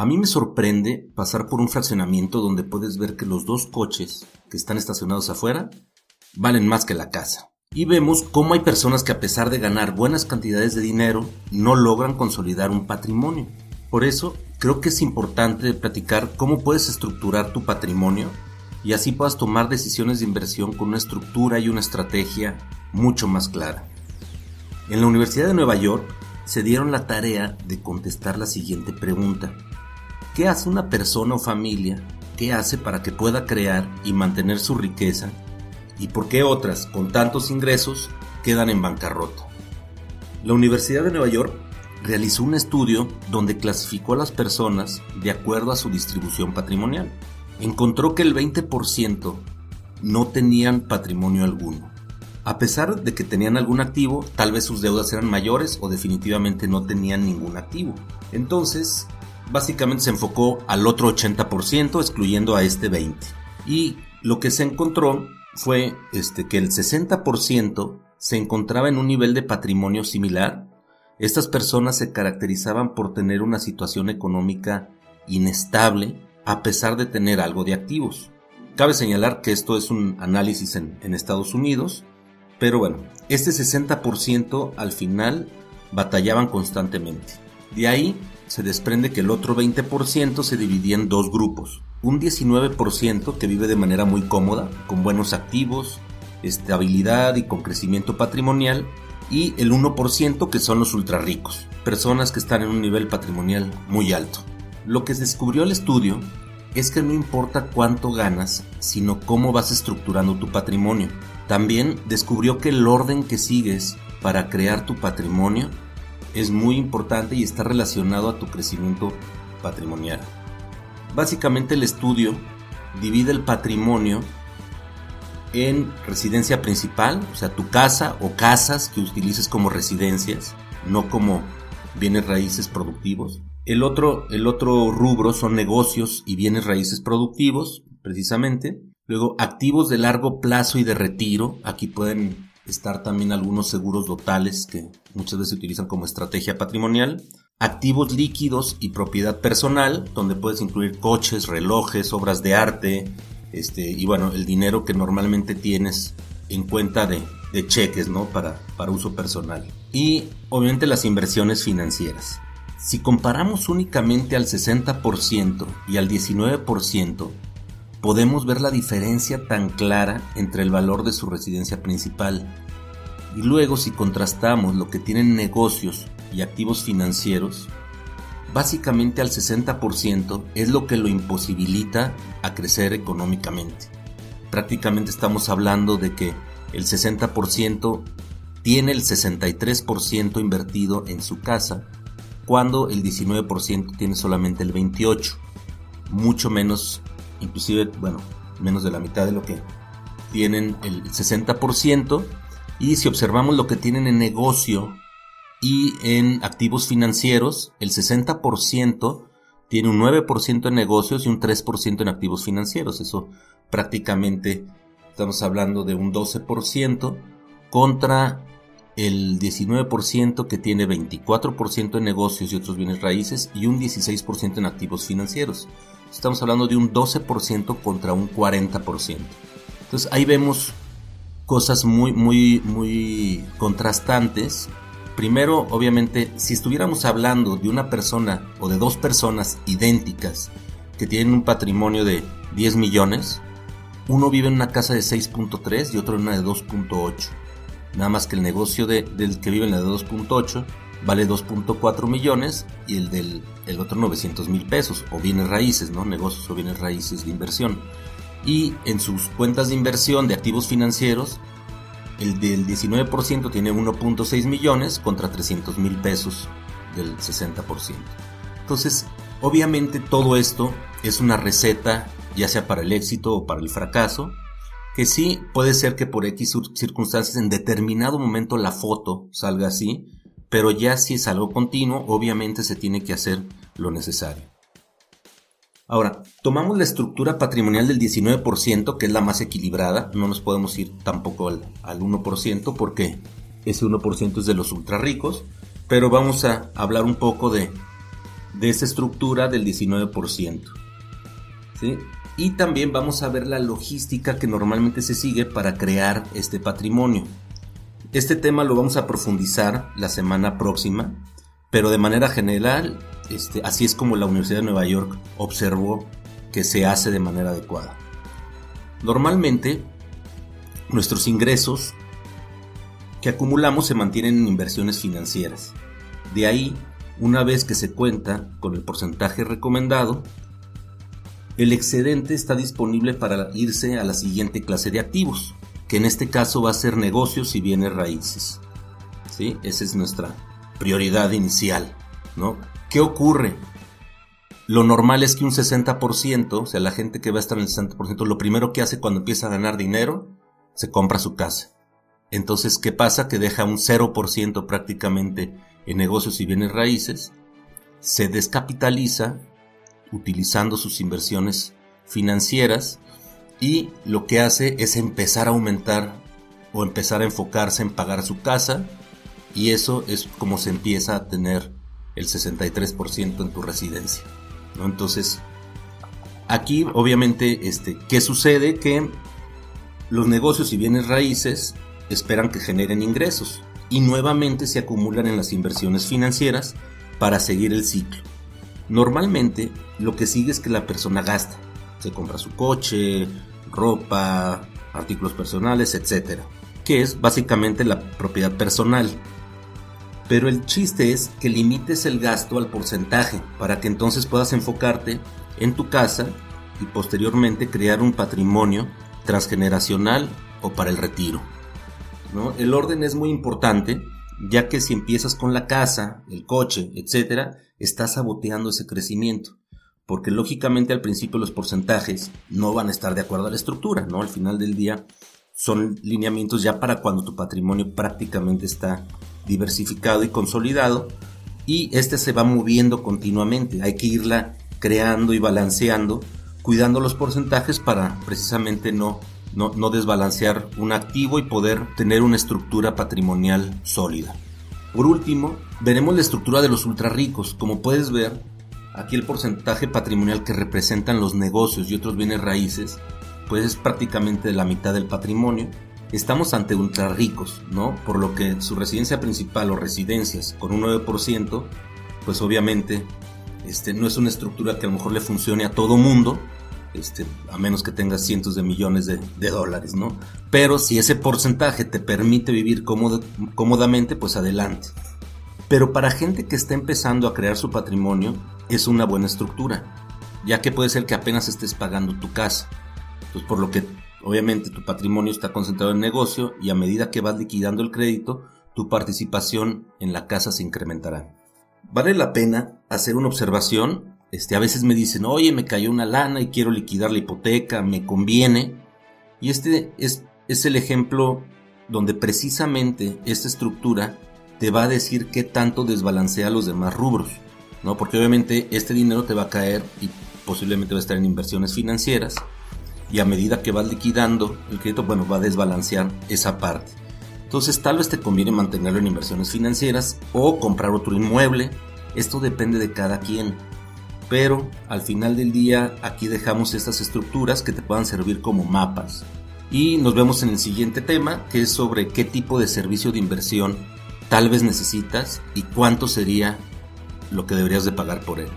A mí me sorprende pasar por un fraccionamiento donde puedes ver que los dos coches que están estacionados afuera valen más que la casa. Y vemos cómo hay personas que a pesar de ganar buenas cantidades de dinero no logran consolidar un patrimonio. Por eso creo que es importante platicar cómo puedes estructurar tu patrimonio y así puedas tomar decisiones de inversión con una estructura y una estrategia mucho más clara. En la Universidad de Nueva York se dieron la tarea de contestar la siguiente pregunta. ¿Qué hace una persona o familia? ¿Qué hace para que pueda crear y mantener su riqueza? ¿Y por qué otras, con tantos ingresos, quedan en bancarrota? La Universidad de Nueva York realizó un estudio donde clasificó a las personas de acuerdo a su distribución patrimonial. Encontró que el 20% no tenían patrimonio alguno. A pesar de que tenían algún activo, tal vez sus deudas eran mayores o definitivamente no tenían ningún activo. Entonces, básicamente se enfocó al otro 80%, excluyendo a este 20%. Y lo que se encontró fue este, que el 60% se encontraba en un nivel de patrimonio similar. Estas personas se caracterizaban por tener una situación económica inestable a pesar de tener algo de activos. Cabe señalar que esto es un análisis en, en Estados Unidos, pero bueno, este 60% al final batallaban constantemente. De ahí se desprende que el otro 20% se dividía en dos grupos. Un 19% que vive de manera muy cómoda, con buenos activos, estabilidad y con crecimiento patrimonial, y el 1% que son los ultra ricos, personas que están en un nivel patrimonial muy alto. Lo que descubrió el estudio es que no importa cuánto ganas, sino cómo vas estructurando tu patrimonio. También descubrió que el orden que sigues para crear tu patrimonio es muy importante y está relacionado a tu crecimiento patrimonial. Básicamente el estudio divide el patrimonio en residencia principal, o sea, tu casa o casas que utilices como residencias, no como bienes raíces productivos. El otro, el otro rubro son negocios y bienes raíces productivos, precisamente. Luego, activos de largo plazo y de retiro. Aquí pueden estar también algunos seguros totales que muchas veces se utilizan como estrategia patrimonial, activos líquidos y propiedad personal, donde puedes incluir coches, relojes, obras de arte, este, y bueno, el dinero que normalmente tienes en cuenta de, cheques, ¿no? Para, para uso personal. Y obviamente las inversiones financieras. Si comparamos únicamente al 60% y al 19%, podemos ver la diferencia tan clara entre el valor de su residencia principal. Y luego si contrastamos lo que tienen negocios y activos financieros, básicamente al 60% es lo que lo imposibilita a crecer económicamente. Prácticamente estamos hablando de que el 60% tiene el 63% invertido en su casa, cuando el 19% tiene solamente el 28%, mucho menos inclusive, bueno, menos de la mitad de lo que tienen el 60%. Y si observamos lo que tienen en negocio y en activos financieros, el 60% tiene un 9% en negocios y un 3% en activos financieros. Eso prácticamente estamos hablando de un 12% contra el 19% que tiene 24% en negocios y otros bienes raíces y un 16% en activos financieros estamos hablando de un 12% contra un 40%. Entonces ahí vemos cosas muy, muy, muy contrastantes. Primero, obviamente, si estuviéramos hablando de una persona o de dos personas idénticas que tienen un patrimonio de 10 millones, uno vive en una casa de 6.3 y otro en una de 2.8. Nada más que el negocio del que vive en la de 2.8 vale 2.4 millones y el del el otro 900 mil pesos o bienes raíces, ¿no? Negocios o bienes raíces de inversión. Y en sus cuentas de inversión de activos financieros, el del 19% tiene 1.6 millones contra 300 mil pesos del 60%. Entonces, obviamente todo esto es una receta, ya sea para el éxito o para el fracaso, que sí puede ser que por X circunstancias en determinado momento la foto salga así, pero ya si es algo continuo, obviamente se tiene que hacer lo necesario. Ahora, tomamos la estructura patrimonial del 19%, que es la más equilibrada, no nos podemos ir tampoco al, 1% porque ese 1% es de los ultra ricos, pero vamos a hablar un poco de de esa estructura del 19%. ¿sí? Y también vamos a ver la logística que normalmente se sigue para crear este patrimonio. Este tema lo vamos a profundizar la semana próxima, pero de manera general, este, así es como la Universidad de Nueva York observó que se hace de manera adecuada. Normalmente, nuestros ingresos que acumulamos se mantienen en inversiones financieras. De ahí, una vez que se cuenta con el porcentaje recomendado, el excedente está disponible para irse a la siguiente clase de activos, que en este caso va a ser negocios y bienes raíces. ¿Sí? Esa es nuestra prioridad inicial. ¿no? ¿Qué ocurre? Lo normal es que un 60%, o sea, la gente que va a estar en el 60%, lo primero que hace cuando empieza a ganar dinero, se compra su casa. Entonces, ¿qué pasa? Que deja un 0% prácticamente en negocios y bienes raíces, se descapitaliza utilizando sus inversiones financieras y lo que hace es empezar a aumentar o empezar a enfocarse en pagar su casa y eso es como se empieza a tener el 63% en tu residencia. ¿no? Entonces, aquí obviamente, este, ¿qué sucede? Que los negocios y bienes raíces esperan que generen ingresos y nuevamente se acumulan en las inversiones financieras para seguir el ciclo. Normalmente lo que sigue es que la persona gasta, se compra su coche, ropa, artículos personales, etc. Que es básicamente la propiedad personal. Pero el chiste es que limites el gasto al porcentaje para que entonces puedas enfocarte en tu casa y posteriormente crear un patrimonio transgeneracional o para el retiro. El orden es muy importante, ya que si empiezas con la casa, el coche, etc., estás saboteando ese crecimiento. Porque lógicamente al principio los porcentajes no van a estar de acuerdo a la estructura, ¿no? Al final del día son lineamientos ya para cuando tu patrimonio prácticamente está diversificado y consolidado y este se va moviendo continuamente. Hay que irla creando y balanceando, cuidando los porcentajes para precisamente no no, desbalancear un activo y poder tener una estructura patrimonial sólida. Por último, veremos la estructura de los ultra ricos. Como puedes ver, aquí el porcentaje patrimonial que representan los negocios y otros bienes raíces, pues es prácticamente la mitad del patrimonio. Estamos ante ultra ricos, ¿no? Por lo que su residencia principal o residencias con un 9%, pues obviamente este, no es una estructura que a lo mejor le funcione a todo mundo, este, a menos que tengas cientos de millones de, dólares, ¿no? Pero si ese porcentaje te permite vivir cómodamente, pues adelante. Pero para gente que está empezando a crear su patrimonio, es una buena estructura, ya que puede ser que apenas estés pagando tu casa. Pues por lo que obviamente tu patrimonio está concentrado en negocio y a medida que vas liquidando el crédito, tu participación en la casa se incrementará. Vale la pena hacer una observación este, a veces me dicen, oye, me cayó una lana y quiero liquidar la hipoteca, me conviene. Y este es, es el ejemplo donde precisamente esta estructura te va a decir qué tanto desbalancea los demás rubros, ¿no? Porque obviamente este dinero te va a caer y posiblemente va a estar en inversiones financieras y a medida que vas liquidando el crédito, bueno, va a desbalancear esa parte. Entonces tal vez te conviene mantenerlo en inversiones financieras o comprar otro inmueble. Esto depende de cada quien pero al final del día aquí dejamos estas estructuras que te puedan servir como mapas. Y nos vemos en el siguiente tema, que es sobre qué tipo de servicio de inversión tal vez necesitas y cuánto sería lo que deberías de pagar por él.